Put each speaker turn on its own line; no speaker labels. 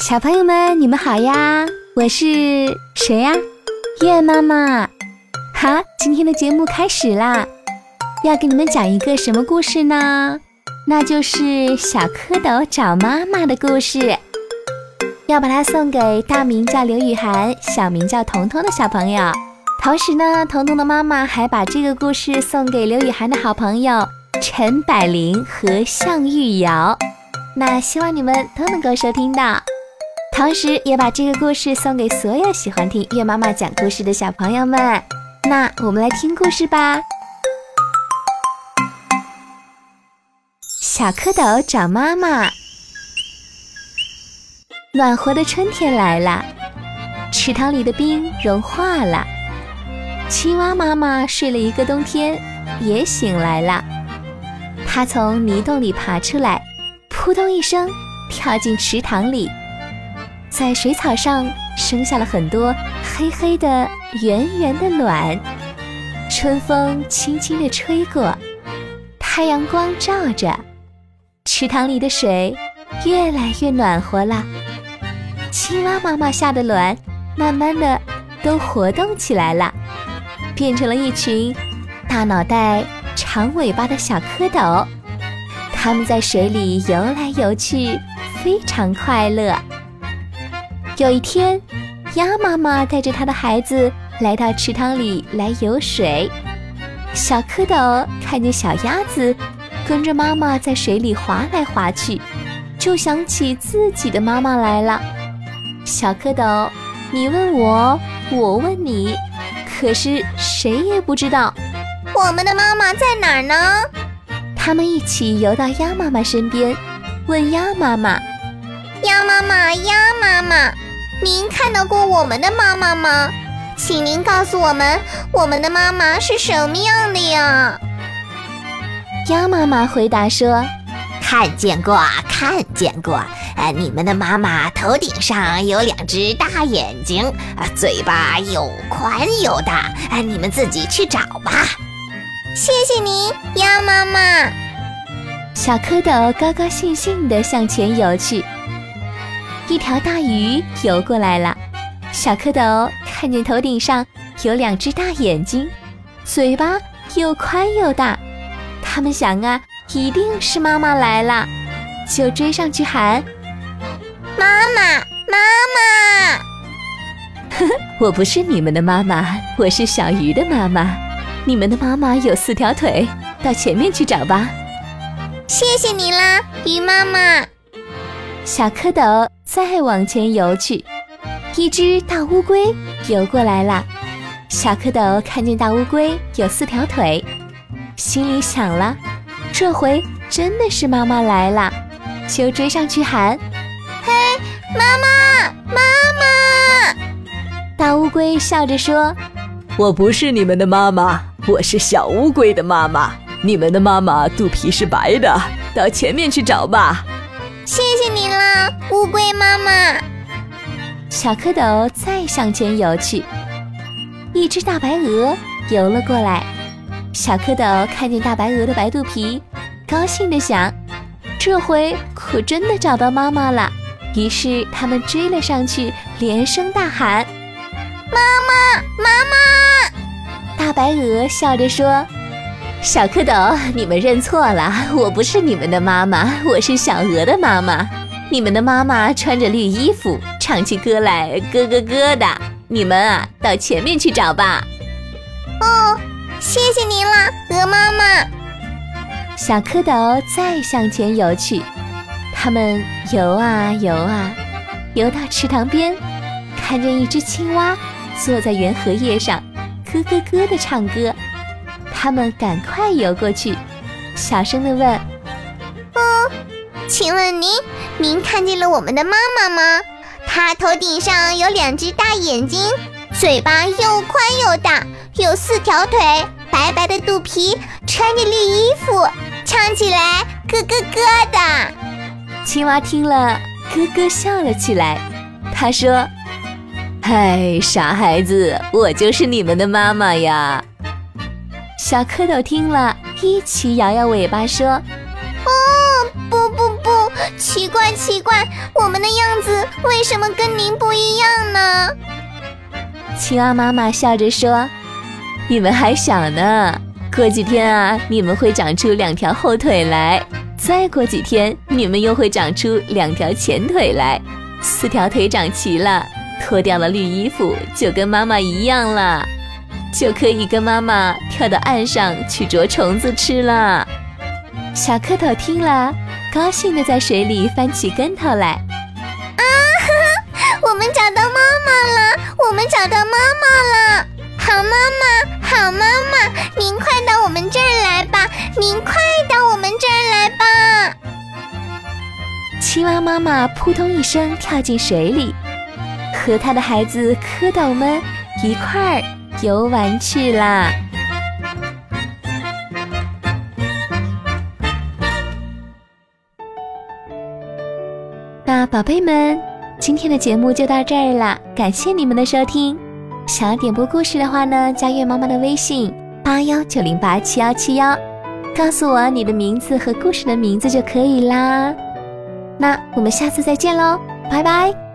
小朋友们，你们好呀！我是谁呀？月妈妈。好，今天的节目开始啦！要给你们讲一个什么故事呢？那就是小蝌蚪找妈妈的故事。要把它送给大名叫刘雨涵、小名叫彤彤的小朋友。同时呢，彤彤的妈妈还把这个故事送给刘雨涵的好朋友陈柏霖和向玉瑶。那希望你们都能够收听到。同时，也把这个故事送给所有喜欢听月妈妈讲故事的小朋友们。那我们来听故事吧。小蝌蚪找妈妈。暖和的春天来了，池塘里的冰融化了。青蛙妈妈睡了一个冬天，也醒来了。它从泥洞里爬出来，扑通一声跳进池塘里。在水草上生下了很多黑黑的、圆圆的卵。春风轻轻地吹过，太阳光照着，池塘里的水越来越暖和了。青蛙妈妈下的卵慢慢的都活动起来了，变成了一群大脑袋、长尾巴的小蝌蚪。它们在水里游来游去，非常快乐。有一天，鸭妈妈带着它的孩子来到池塘里来游水。小蝌蚪看见小鸭子跟着妈妈在水里划来划去，就想起自己的妈妈来了。小蝌蚪，你问我，我问你，可是谁也不知道
我们的妈妈在哪儿呢？
他们一起游到鸭妈妈身边，问鸭妈妈：“
鸭妈妈，鸭妈妈。”您看到过我们的妈妈吗？请您告诉我们，我们的妈妈是什么样的呀？
鸭妈妈回答说：“
看见过，看见过。呃，你们的妈妈头顶上有两只大眼睛，啊，嘴巴又宽又大。哎，你们自己去找吧。”
谢谢您，鸭妈妈。
小蝌蚪高高兴兴地向前游去。一条大鱼游过来了，小蝌蚪看见头顶上有两只大眼睛，嘴巴又宽又大，他们想啊，一定是妈妈来了，就追上去喊：“
妈妈，妈妈！”
呵呵，我不是你们的妈妈，我是小鱼的妈妈。你们的妈妈有四条腿，到前面去找吧。
谢谢你啦，鱼妈妈。
小蝌蚪再往前游去，一只大乌龟游过来了。小蝌蚪看见大乌龟有四条腿，心里想了：这回真的是妈妈来了，就追上去喊：“
嘿，妈妈，妈妈！”
大乌龟笑着说：“
我不是你们的妈妈，我是小乌龟的妈妈。你们的妈妈肚皮是白的，到前面去找吧。”
谢谢你了，乌龟妈妈。
小蝌蚪再向前游去，一只大白鹅游了过来。小蝌蚪看见大白鹅的白肚皮，高兴地想：这回可真的找到妈妈了。于是他们追了上去，连声大喊：“
妈妈，妈妈！”
大白鹅笑着说。小蝌蚪，你们认错了，我不是你们的妈妈，我是小鹅的妈妈。你们的妈妈穿着绿衣服，唱起歌来咯咯咯的。你们啊，到前面去找吧。
哦，谢谢您了，鹅妈妈。
小蝌蚪再向前游去，它们游啊游啊，游到池塘边，看见一只青蛙坐在圆荷叶上，咯咯咯的唱歌。他们赶快游过去，小声的问：“
哦，请问您，您看见了我们的妈妈吗？她头顶上有两只大眼睛，嘴巴又宽又大，有四条腿，白白的肚皮，穿着绿衣服，唱起来咯咯咯的。”
青蛙听了，咯咯笑了起来。他说：“
嗨，傻孩子，我就是你们的妈妈呀。”
小蝌蚪听了一起摇摇尾巴说：“
哦，不不不，奇怪奇怪，我们的样子为什么跟您不一样呢？
青蛙妈妈笑着说：“你们还小呢，过几天啊，你们会长出两条后腿来；再过几天，你们又会长出两条前腿来。四条腿长齐了，脱掉了绿衣服，就跟妈妈一样了，就可以跟妈妈跳到岸上去捉虫子吃了。”小蝌蚪听了，高兴地在水里翻起跟头来。
啊哈哈，我们找到妈妈了！我们找到妈妈了！好妈妈，好妈妈，您快到我们这儿来吧！您快到我们这儿来吧！
青蛙妈妈扑通一声跳进水里，和它的孩子蝌蚪们一块儿游玩去啦。那宝贝们，今天的节目就到这儿了，感谢你们的收听。想要点播故事的话呢，加月妈妈的微信八幺九零八七幺七幺，告诉我你的名字和故事的名字就可以啦。那我们下次再见喽，拜拜。